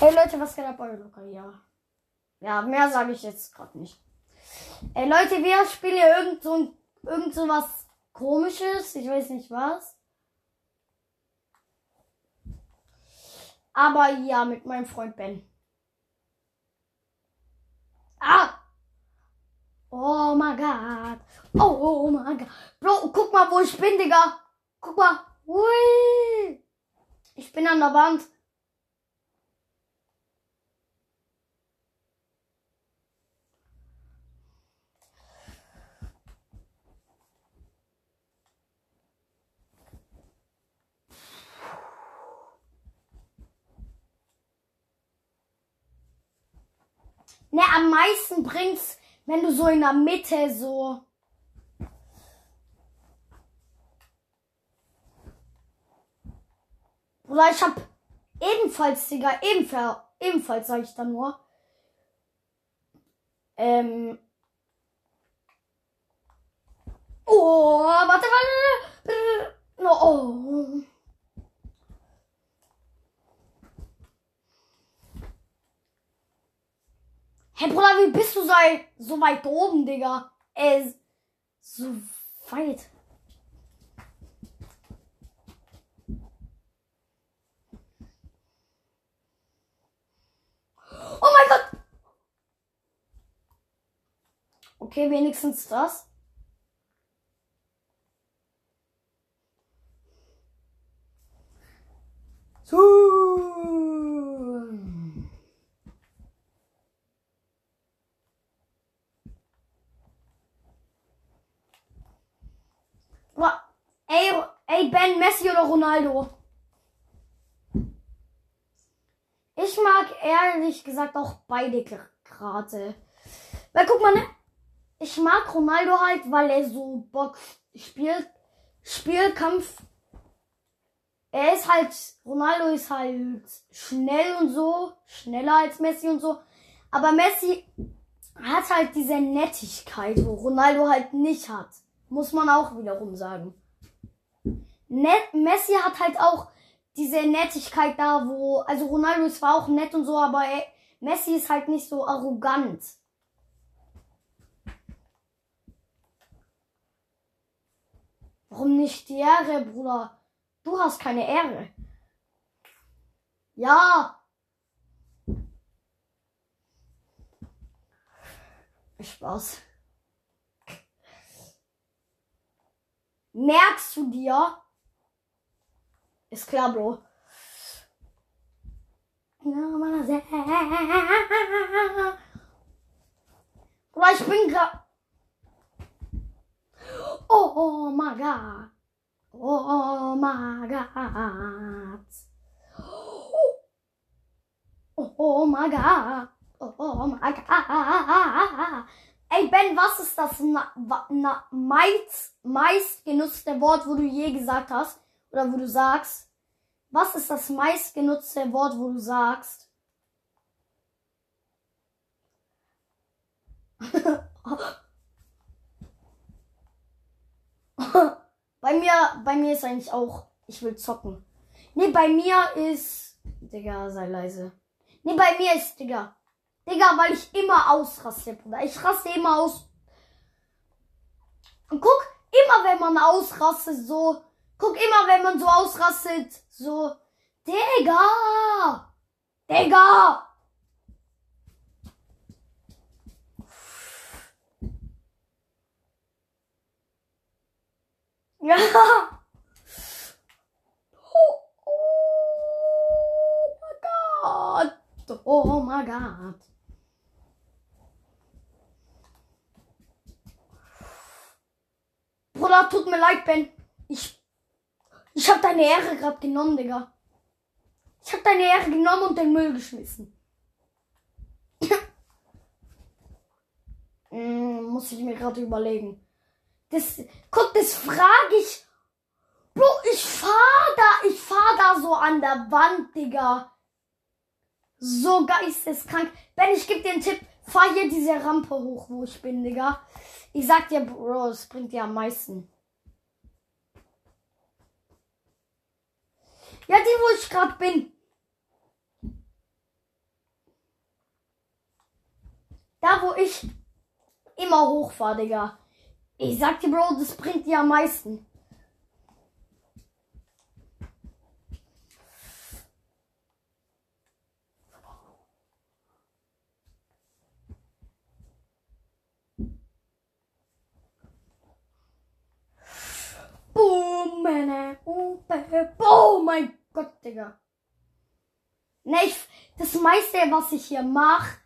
Hey Leute, was geht ab bei Luca? Ja. Ja, mehr sage ich jetzt gerade nicht. Ey Leute, wir spielen hier irgend so, irgend so was komisches. Ich weiß nicht was. Aber ja, mit meinem Freund Ben. Ah! Oh mein Gott. Oh mein Gott. Bro, guck mal, wo ich bin, Digga. Guck mal. Hui. Ich bin an der Wand. Ne, am meisten bringt's, wenn du so in der Mitte so. Oder ich hab ebenfalls, Digga, ebenfalls, ebenfalls sag ich dann nur. Ähm. Oh, warte, warte. Oh. Hey Bruder, wie bist du sei so weit oben, Digga? Äh, so weit. Oh mein Gott! Okay, wenigstens das. So. Boah, Ey, ey, Ben, Messi oder Ronaldo? Ich mag ehrlich gesagt auch beide gerade. Weil guck mal, ne? Ich mag Ronaldo halt, weil er so Bock spielt. Spielkampf. Er ist halt, Ronaldo ist halt schnell und so. Schneller als Messi und so. Aber Messi hat halt diese Nettigkeit, wo Ronaldo halt nicht hat. Muss man auch wiederum sagen. Messi hat halt auch diese Nettigkeit da, wo, also Ronaldo ist zwar auch nett und so, aber er, Messi ist halt nicht so arrogant. Warum nicht die Ehre, Bruder? Du hast keine Ehre. Ja. Spaß. Merkst du dir? Ist klar, Bro. Bruder, ich bin grad. Oh, oh my god. Oh my god. Oh, oh my god. Oh my god. Ey Ben, was ist das na, na, meist, meist genutzte Wort, wo du je gesagt hast? Oder wo du sagst? Was ist das meist genutzte Wort, wo du sagst? bei mir, bei mir ist eigentlich auch, ich will zocken. Nee, bei mir ist, Digga, sei leise. Nee, bei mir ist, Digga. Digga, weil ich immer ausraste, Bruder. Ich raste immer aus. Und guck, immer wenn man ausrastet, so. Guck, immer wenn man so ausrastet, so. Digga! Digga! Ja! Oh, oh my god! Oh my god! Bruder, tut mir leid, Ben. Ich. Ich hab deine Ehre gerade genommen, Digga. Ich hab deine Ehre genommen und den Müll geschmissen. Hm, muss ich mir gerade überlegen. Das, guck, das frage ich. Bro, ich fahr da, ich fahr da so an der Wand, Digga. So geisteskrank. Ben, ich geb dir einen Tipp. Fahr hier diese Rampe hoch, wo ich bin, Digga. Ich sag dir, Bro, es bringt dir am meisten. Ja, die, wo ich gerade bin. Da, wo ich immer hochfahre, Digga. Ich sag dir, Bro, das bringt dir am meisten. Meiste, was ich hier mache,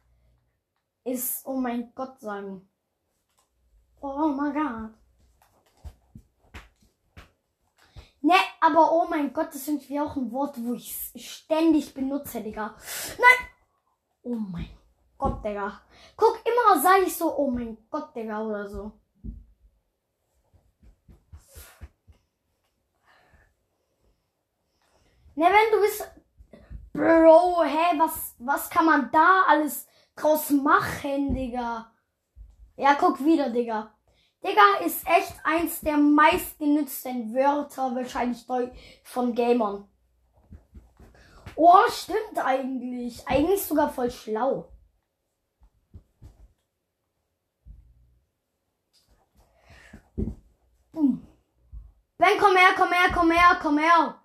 ist, oh mein Gott sagen. Oh mein Gott. Ne, aber oh mein Gott, das ist irgendwie auch ein Wort, wo ich ständig benutze, Digga. Nein! Oh mein Gott, Digga. Guck, immer sage ich so, oh mein Gott, Digga, oder so. Ne, wenn du bist. Bro, hä, was, was kann man da alles draus machen, Digga? Ja, guck wieder, Digga. Digga ist echt eins der meistgenutzten Wörter wahrscheinlich von Gamern. Oh, stimmt eigentlich. Eigentlich sogar voll schlau. Ben, komm her, komm her, komm her, komm her.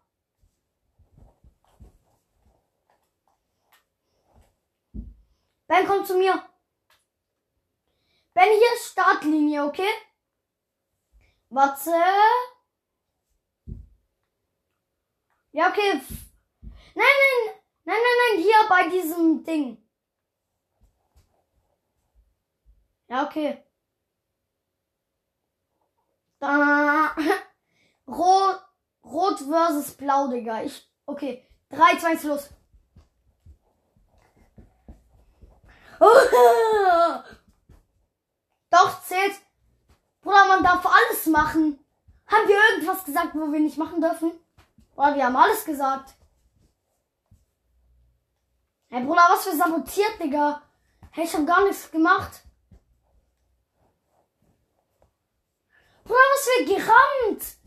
Ben, komm zu mir. Ben, hier ist Startlinie, okay? Warte. Ja, okay. Nein, nein, nein, nein, nein, hier bei diesem Ding. Ja, okay. Da. Rot, Rot versus Blau, Digga. Ich, okay. 3, 2, 1, los. Doch, zählt. Bruder, man darf alles machen. Haben wir irgendwas gesagt, wo wir nicht machen dürfen? Boah, wir haben alles gesagt. Hey, Bruder, was für sabotiert, Digga? Hey, ich hab gar nichts gemacht. Bruder, was für gerammt.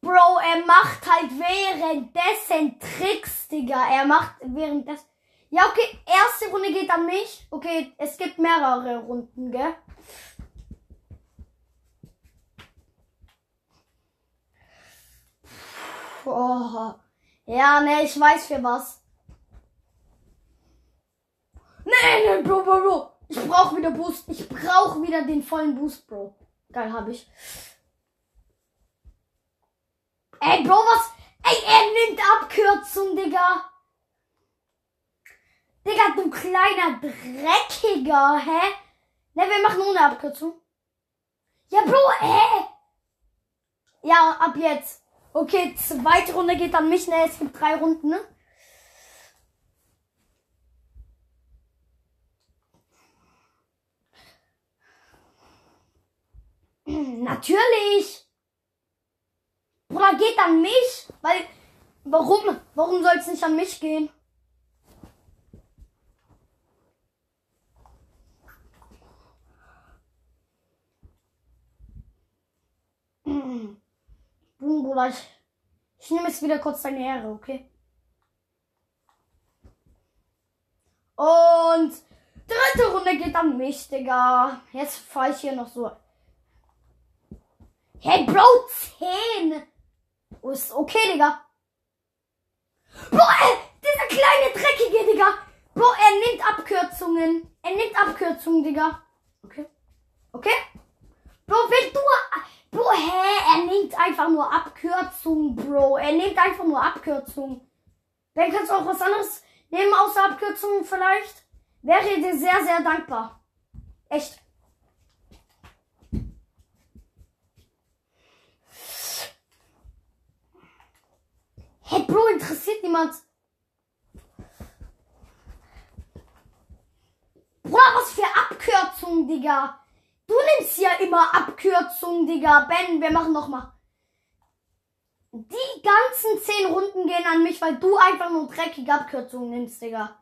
Bro, er macht halt währenddessen Tricks, Digga. Er macht währenddessen. Ja, okay, erste Runde geht an mich. Okay, es gibt mehrere Runden, gell? Oh. Ja, ne, ich weiß für was. Nee, nee, Bro, Bro, Bro. Ich brauch wieder Boost. Ich brauch wieder den vollen Boost, Bro. Geil, hab ich. Ey, Bro, was? Ey, er nimmt Abkürzung, Digga. Digga, du kleiner Dreckiger, hä? Ne, wir machen ohne Abkürzung. Ja, Bro, hä? Ja, ab jetzt. Okay, zweite Runde geht an mich, ne? Es gibt drei Runden, ne? Natürlich. Bruder, geht an mich. Weil, warum? Warum soll es nicht an mich gehen? Boom, Bruder, ich, ich nehme jetzt wieder kurz deine Ehre, okay? Und dritte Runde geht an mich, Digga. Jetzt fahre ich hier noch so. Hey, Bro, 10! Oh, ist okay, Digga. Bro, ey, dieser kleine Dreckige, Digga. Bro, er nimmt Abkürzungen. Er nimmt Abkürzungen, Digga. Okay. Okay? Bro, hä? Er nimmt einfach nur Abkürzungen, Bro. Er nimmt einfach nur Abkürzungen. Wenn kannst du auch was anderes nehmen außer Abkürzungen vielleicht? Wäre dir sehr, sehr dankbar. Echt. Hey Bro, interessiert niemand. Bruder, was für Abkürzungen, Digga. Nimmst ja immer Abkürzungen, Digga. Ben, wir machen noch mal. Die ganzen zehn Runden gehen an mich, weil du einfach nur dreckige Abkürzungen nimmst, Digga.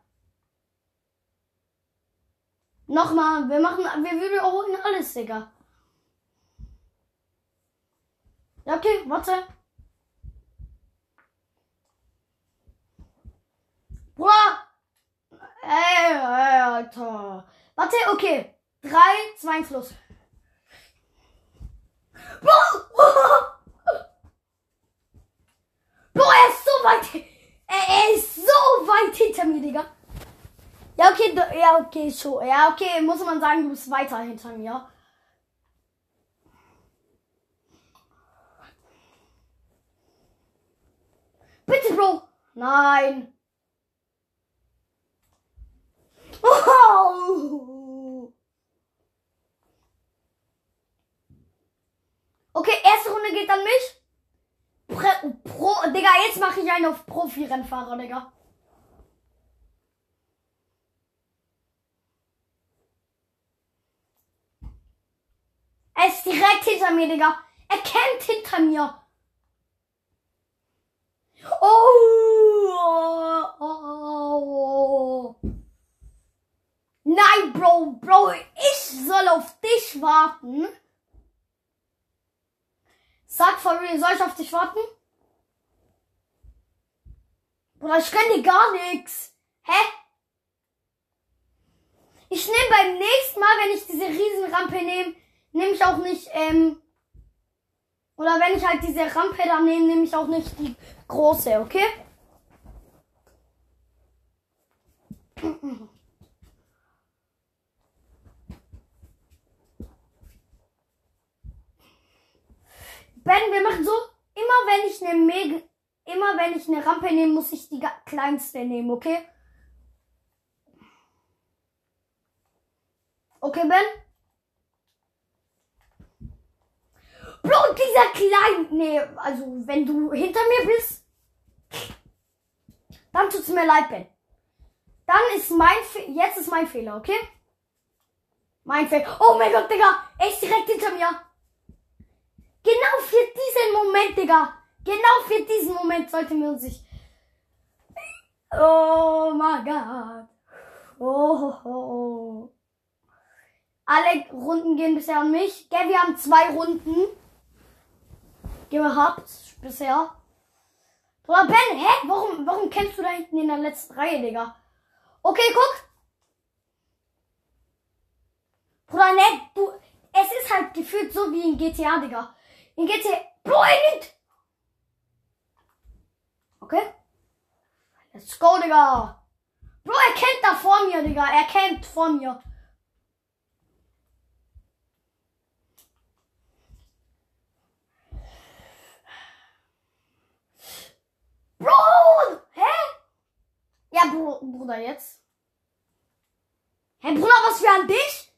Nochmal, wir machen, wir wiederholen alles, Digga. Ja, okay, warte. Bruder! Warte, okay. 3, 2, 1, los. Bro! Bro, er ist so weit. Er, ist so weit hinter mir, Digga. Ja, okay, ja, okay, schon. Ja, okay, muss man sagen, du bist weiter hinter mir. Bitte, Bro. Nein. Oh. Okay, erste Runde geht an mich. Digga, jetzt mache ich einen auf Profi-Rennfahrer, Digga. Er ist direkt hinter mir, Digga. Er kämpft hinter mir. Oh, oh, oh. Nein, Bro, Bro, ich soll auf dich warten. Sag real, soll ich auf dich warten? Bruder, ich dir gar nichts. Hä? Ich nehme beim nächsten Mal, wenn ich diese Riesenrampe nehme, nehme ich auch nicht, ähm, oder wenn ich halt diese Rampe da nehme, nehme ich auch nicht die große, okay? Ben, wir machen so, immer wenn ich eine Mega, ich eine Rampe nehme, muss ich die kleinste nehmen, okay? Okay, Ben? Bro, dieser kleine, nee, also wenn du hinter mir bist, dann tut's mir leid, Ben. Dann ist mein, Fe jetzt ist mein Fehler, okay? Mein Fehler. Oh mein Gott, Digga, er ist direkt hinter mir. Genau für diesen Moment, Digga. Genau für diesen Moment sollten wir uns sich. Oh mein Gott. Oh, oh, oh. Alle Runden gehen bisher an mich. Gell, wir haben zwei Runden gehabt bisher. Bruder Ben, hä? Warum, warum kennst du da hinten in der letzten Reihe, Digga? Okay, guck. Bruder, ne, du. Es ist halt gefühlt so wie in GTA, Digga. In GTA. Bro, er nimmt. Okay. Let's go, Digga. Bro, er kämpft da vor mir, Digga. Er kämpft vor mir. Bro! Hä? Ja, Bro, Bruder, jetzt. Hey, Bruder, was für an dich?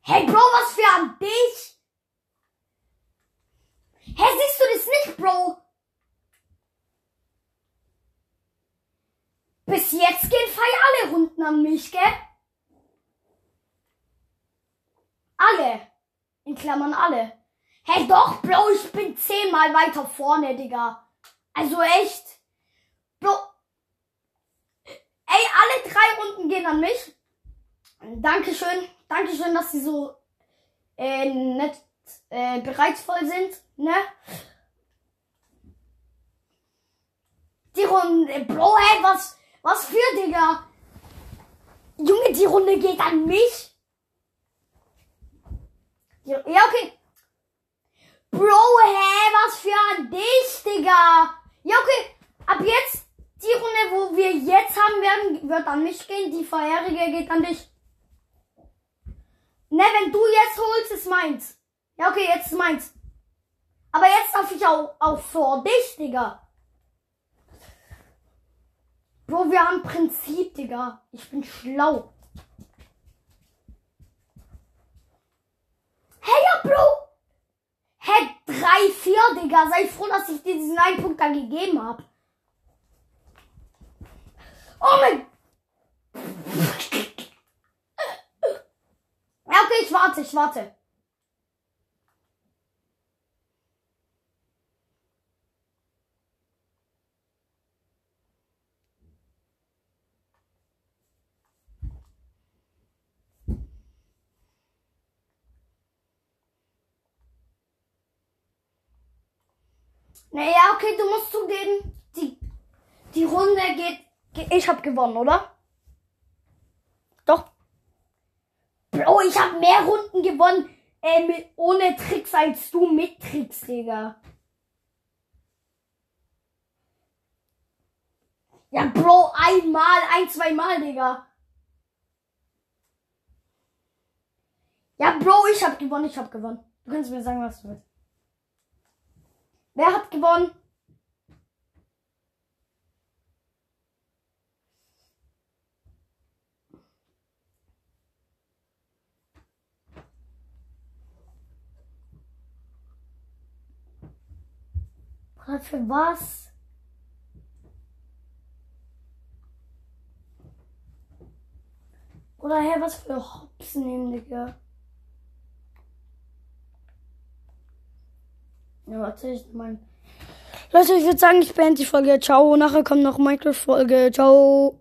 Hey, Bro, was für an dich? Hä, siehst du das nicht, Bro? Bis jetzt gehen Fei alle Runden an mich, gell? Alle. In Klammern alle. Hey, doch, Bro, ich bin zehnmal weiter vorne, Digga. Also echt. Bro. Ey, alle drei Runden gehen an mich. Dankeschön. Dankeschön, dass sie so äh, nett äh, bereitsvoll sind, ne? Die Runde, Bro, ey, was, was für, Digga? Junge, die Runde geht an mich. Ja, okay. Bro, hä, was für an dich, Digga? Ja, okay. Ab jetzt, die Runde, wo wir jetzt haben werden, wird an mich gehen. Die vorherige geht an dich. Ne, wenn du jetzt holst, ist meins. Ja, okay, jetzt ist meins. Aber jetzt darf ich auch, auch vor dich, Digga. Bro, wir haben Prinzip, Digga. Ich bin schlau. Hey, ja, Bro. Hä, 3, 4, Digga. Sei froh, dass ich dir diesen einen Punkt da gegeben hab. Oh mein. Ja, okay, ich warte, ich warte. Naja, okay, du musst zugeben, die, die Runde geht, geht. Ich hab gewonnen, oder? Doch. Bro, ich habe mehr Runden gewonnen äh, mit, ohne Tricks als du mit Tricks, Digga. Ja, Bro, einmal, ein, zweimal, Digga. Ja, Bro, ich hab gewonnen, ich hab gewonnen. Du kannst mir sagen, was du willst. Wer hat gewonnen? Für was? Oder her, was für Hopsen nehmen, Digga? Ja, warte, ich mein. Leute, ich würde sagen, ich beende die Folge. Ciao. Nachher kommt noch Minecraft-Folge. Ciao.